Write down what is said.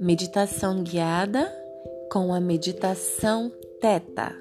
Meditação guiada com a meditação Teta.